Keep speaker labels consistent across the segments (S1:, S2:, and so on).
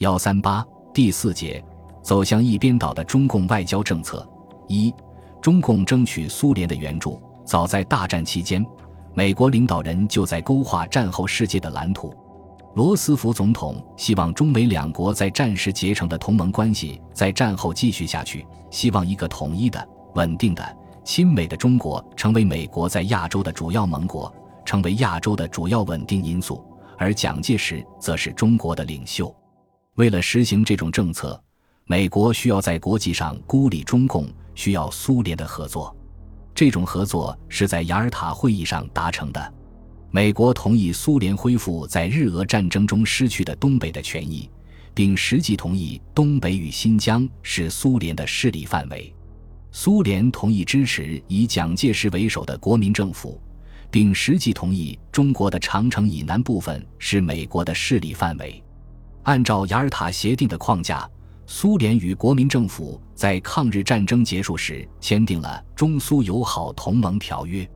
S1: 幺三八第四节，走向一边倒的中共外交政策。一、中共争取苏联的援助。早在大战期间，美国领导人就在勾画战后世界的蓝图。罗斯福总统希望中美两国在战时结成的同盟关系在战后继续下去，希望一个统一的、稳定的、亲美的中国成为美国在亚洲的主要盟国，成为亚洲的主要稳定因素。而蒋介石则是中国的领袖。为了实行这种政策，美国需要在国际上孤立中共，需要苏联的合作。这种合作是在雅尔塔会议上达成的。美国同意苏联恢复在日俄战争中失去的东北的权益，并实际同意东北与新疆是苏联的势力范围。苏联同意支持以蒋介石为首的国民政府，并实际同意中国的长城以南部分是美国的势力范围。按照雅尔塔协定的框架，苏联与国民政府在抗日战争结束时签订了中苏友好同盟条约。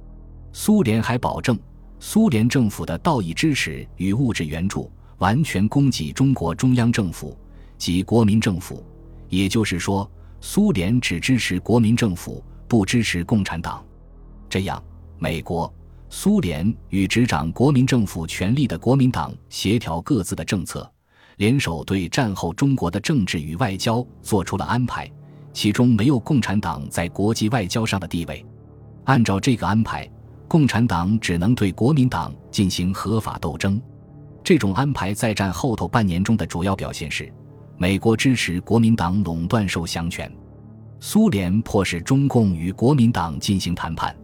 S1: 苏联还保证，苏联政府的道义支持与物质援助完全供给中国中央政府及国民政府。也就是说，苏联只支持国民政府，不支持共产党。这样，美国、苏联与执掌国民政府权力的国民党协调各自的政策。联手对战后中国的政治与外交做出了安排，其中没有共产党在国际外交上的地位。按照这个安排，共产党只能对国民党进行合法斗争。这种安排在战后头半年中的主要表现是：美国支持国民党垄断受降权，苏联迫使中共与国民党进行谈判。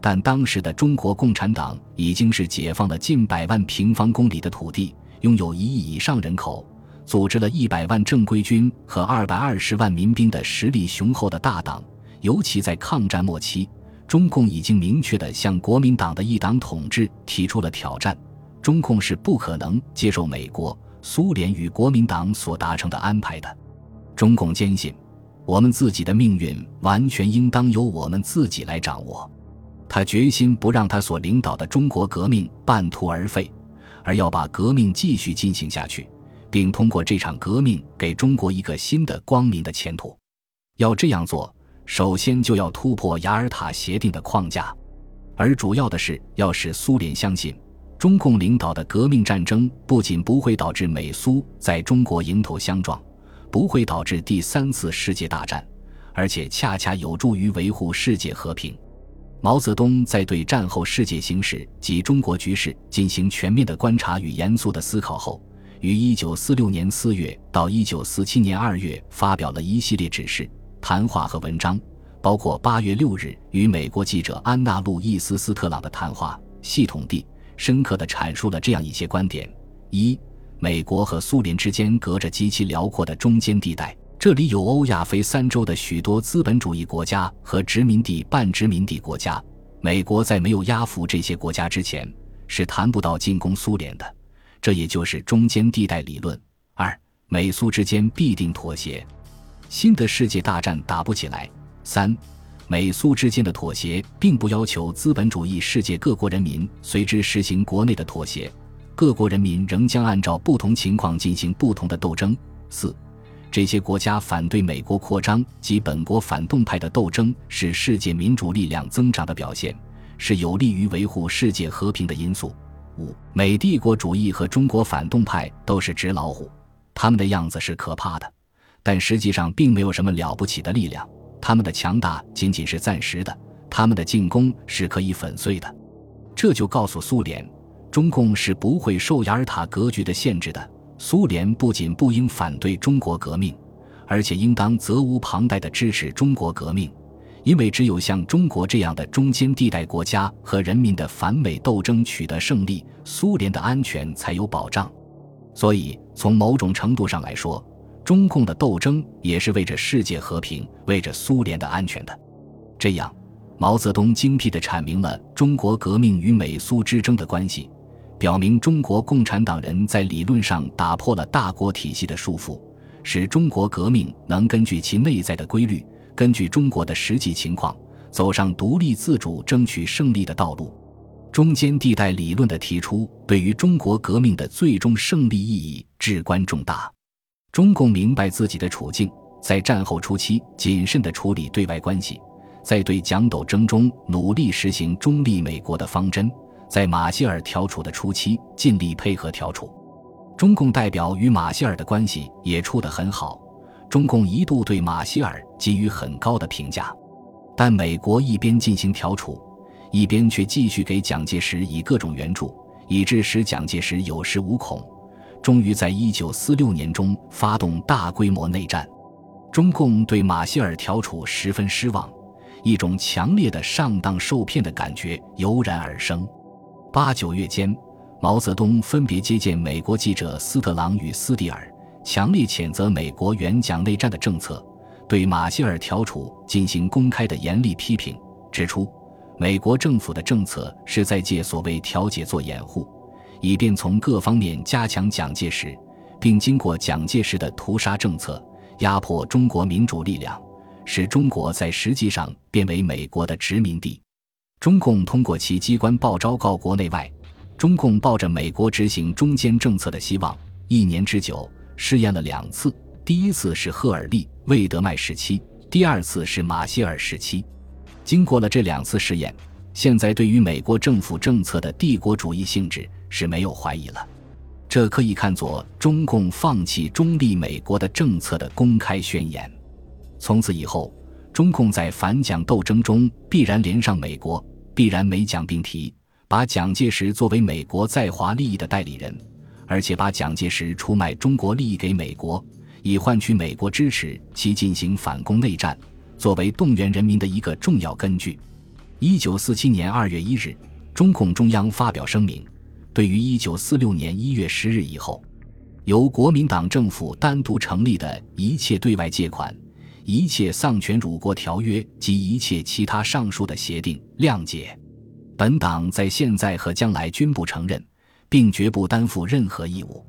S1: 但当时的中国共产党已经是解放了近百万平方公里的土地。拥有一亿以上人口，组织了一百万正规军和二百二十万民兵的实力雄厚的大党，尤其在抗战末期，中共已经明确地向国民党的一党统治提出了挑战。中共是不可能接受美国、苏联与国民党所达成的安排的。中共坚信，我们自己的命运完全应当由我们自己来掌握。他决心不让他所领导的中国革命半途而废。而要把革命继续进行下去，并通过这场革命给中国一个新的光明的前途。要这样做，首先就要突破雅尔塔协定的框架，而主要的是要使苏联相信，中共领导的革命战争不仅不会导致美苏在中国迎头相撞，不会导致第三次世界大战，而且恰恰有助于维护世界和平。毛泽东在对战后世界形势及中国局势进行全面的观察与严肃的思考后，于1946年4月到1947年2月发表了一系列指示、谈话和文章，包括8月6日与美国记者安娜·路易斯·斯特朗的谈话，系统地、深刻地阐述了这样一些观点：一、美国和苏联之间隔着极其辽阔的中间地带。这里有欧亚非三洲的许多资本主义国家和殖民地半殖民地国家，美国在没有压服这些国家之前是谈不到进攻苏联的，这也就是中间地带理论。二，美苏之间必定妥协，新的世界大战打不起来。三，美苏之间的妥协并不要求资本主义世界各国人民随之实行国内的妥协，各国人民仍将按照不同情况进行不同的斗争。四。这些国家反对美国扩张及本国反动派的斗争，是世界民主力量增长的表现，是有利于维护世界和平的因素。五，美帝国主义和中国反动派都是纸老虎，他们的样子是可怕的，但实际上并没有什么了不起的力量。他们的强大仅仅是暂时的，他们的进攻是可以粉碎的。这就告诉苏联，中共是不会受雅尔塔格局的限制的。苏联不仅不应反对中国革命，而且应当责无旁贷地支持中国革命，因为只有像中国这样的中间地带国家和人民的反美斗争取得胜利，苏联的安全才有保障。所以，从某种程度上来说，中共的斗争也是为着世界和平、为着苏联的安全的。这样，毛泽东精辟地阐明了中国革命与美苏之争的关系。表明中国共产党人在理论上打破了大国体系的束缚，使中国革命能根据其内在的规律，根据中国的实际情况，走上独立自主、争取胜利的道路。中间地带理论的提出，对于中国革命的最终胜利意义至关重大。中共明白自己的处境，在战后初期谨慎地处理对外关系，在对蒋斗争中努力实行中立美国的方针，在马歇尔调处的初期尽力配合调处。中共代表与马歇尔的关系也处得很好，中共一度对马歇尔给予很高的评价。但美国一边进行调处，一边却继续给蒋介石以各种援助，以致使蒋介石有恃无恐。终于在一九四六年中发动大规模内战。中共对马歇尔调处十分失望，一种强烈的上当受骗的感觉油然而生。八九月间，毛泽东分别接见美国记者斯特朗与斯蒂尔，强烈谴责美国援蒋内战的政策。对马歇尔调处进行公开的严厉批评，指出美国政府的政策是在借所谓调解做掩护，以便从各方面加强蒋介石，并经过蒋介石的屠杀政策压迫中国民主力量，使中国在实际上变为美国的殖民地。中共通过其机关报昭告国内外，中共抱着美国执行中间政策的希望，一年之久试验了两次。第一次是赫尔利、魏德迈时期，第二次是马歇尔时期。经过了这两次试验，现在对于美国政府政策的帝国主义性质是没有怀疑了。这可以看作中共放弃中立美国的政策的公开宣言。从此以后，中共在反蒋斗争中必然连上美国，必然美蒋并提，把蒋介石作为美国在华利益的代理人，而且把蒋介石出卖中国利益给美国。以换取美国支持其进行反攻内战，作为动员人民的一个重要根据。一九四七年二月一日，中共中央发表声明，对于一九四六年一月十日以后由国民党政府单独成立的一切对外借款、一切丧权辱国条约及一切其他上述的协定谅解。本党在现在和将来均不承认，并绝不担负任何义务。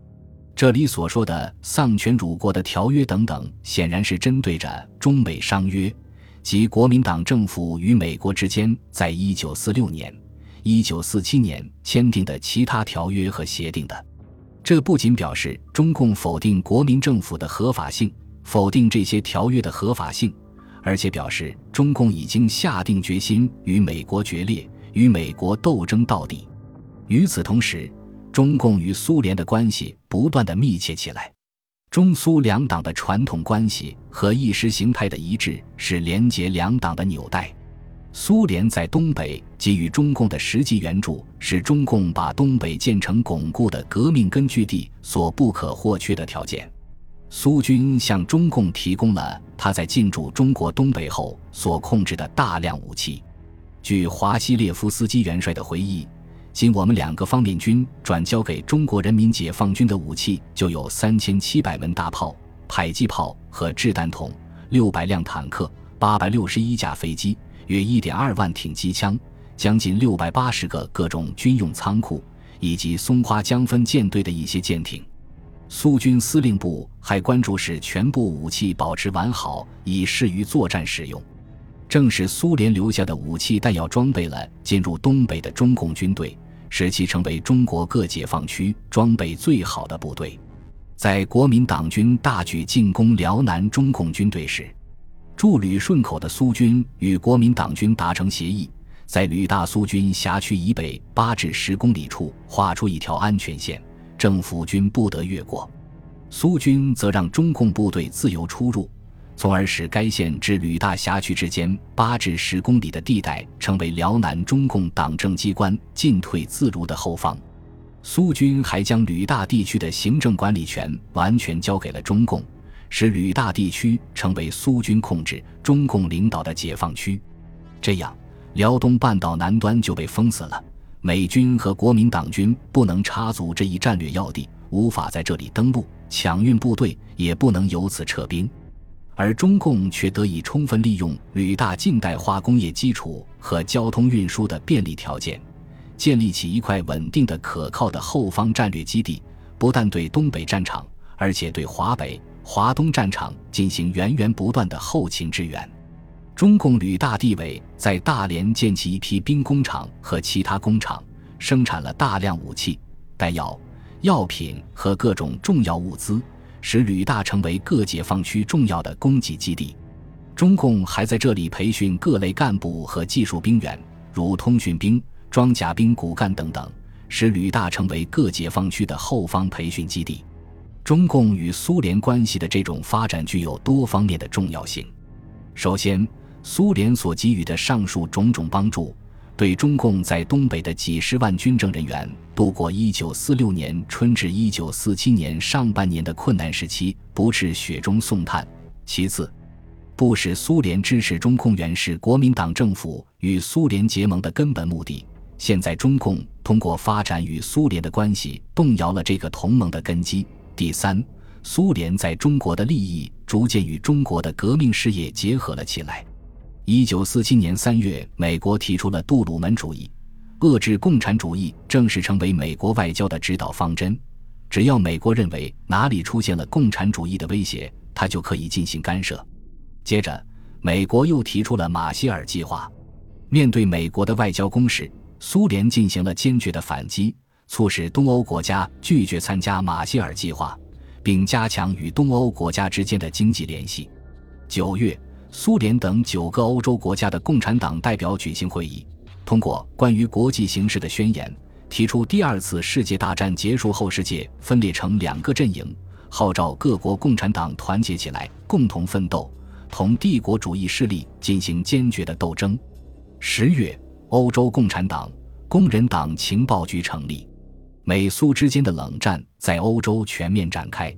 S1: 这里所说的丧权辱国的条约等等，显然是针对着中美商约及国民党政府与美国之间在一九四六年、一九四七年签订的其他条约和协定的。这不仅表示中共否定国民政府的合法性，否定这些条约的合法性，而且表示中共已经下定决心与美国决裂，与美国斗争到底。与此同时，中共与苏联的关系不断的密切起来，中苏两党的传统关系和意识形态的一致是连结两党的纽带。苏联在东北给予中共的实际援助，是中共把东北建成巩固的革命根据地所不可或缺的条件。苏军向中共提供了他在进驻中国东北后所控制的大量武器。据华西列夫斯基元帅的回忆。仅我们两个方面军转交给中国人民解放军的武器就有三千七百门大炮、迫击炮和掷弹筒，六百辆坦克，八百六十一架飞机，约一点二万挺机枪，将近六百八十个各种军用仓库，以及松花江分舰队的一些舰艇。苏军司令部还关注使全部武器保持完好，以适于作战使用。正是苏联留下的武器弹药装备了进入东北的中共军队。使其成为中国各解放区装备最好的部队。在国民党军大举进攻辽南中共军队时，驻旅顺口的苏军与国民党军达成协议，在旅大苏军辖区以北八至十公里处画出一条安全线，政府军不得越过。苏军则让中共部队自由出入。从而使该县至旅大辖区之间八至十公里的地带成为辽南中共党政机关进退自如的后方。苏军还将旅大地区的行政管理权完全交给了中共，使旅大地区成为苏军控制、中共领导的解放区。这样，辽东半岛南端就被封死了，美军和国民党军不能插足这一战略要地，无法在这里登陆、抢运部队，也不能由此撤兵。而中共却得以充分利用旅大近代化工业基础和交通运输的便利条件，建立起一块稳定的、可靠的后方战略基地。不但对东北战场，而且对华北、华东战场进行源源不断的后勤支援。中共旅大地委在大连建起一批兵工厂和其他工厂，生产了大量武器、弹药、药品和各种重要物资。使旅大成为各解放区重要的供给基地。中共还在这里培训各类干部和技术兵员，如通讯兵、装甲兵骨干等等，使旅大成为各解放区的后方培训基地。中共与苏联关系的这种发展具有多方面的重要性。首先，苏联所给予的上述种种帮助，对中共在东北的几十万军政人员度过1946年春至1947年上半年的困难时期，不致雪中送炭。其次，不使苏联支持中共原是国民党政府与苏联结盟的根本目的，现在中共通过发展与苏联的关系，动摇了这个同盟的根基。第三。苏联在中国的利益逐渐与中国的革命事业结合了起来。一九四七年三月，美国提出了杜鲁门主义，遏制共产主义正式成为美国外交的指导方针。只要美国认为哪里出现了共产主义的威胁，它就可以进行干涉。接着，美国又提出了马歇尔计划。面对美国的外交攻势，苏联进行了坚决的反击，促使东欧国家拒绝参加马歇尔计划。并加强与东欧国家之间的经济联系。九月，苏联等九个欧洲国家的共产党代表举行会议，通过关于国际形势的宣言，提出第二次世界大战结束后，世界分裂成两个阵营，号召各国共产党团结起来，共同奋斗，同帝国主义势力进行坚决的斗争。十月，欧洲共产党、工人党情报局成立。美苏之间的冷战在欧洲全面展开。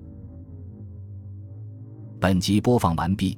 S1: 本集播放完毕，